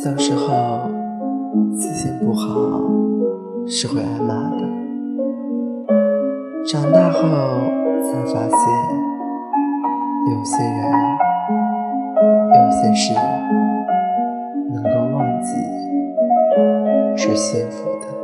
小时候记性不好是会挨骂的长大后才发现有些人有些事能够忘记是幸福的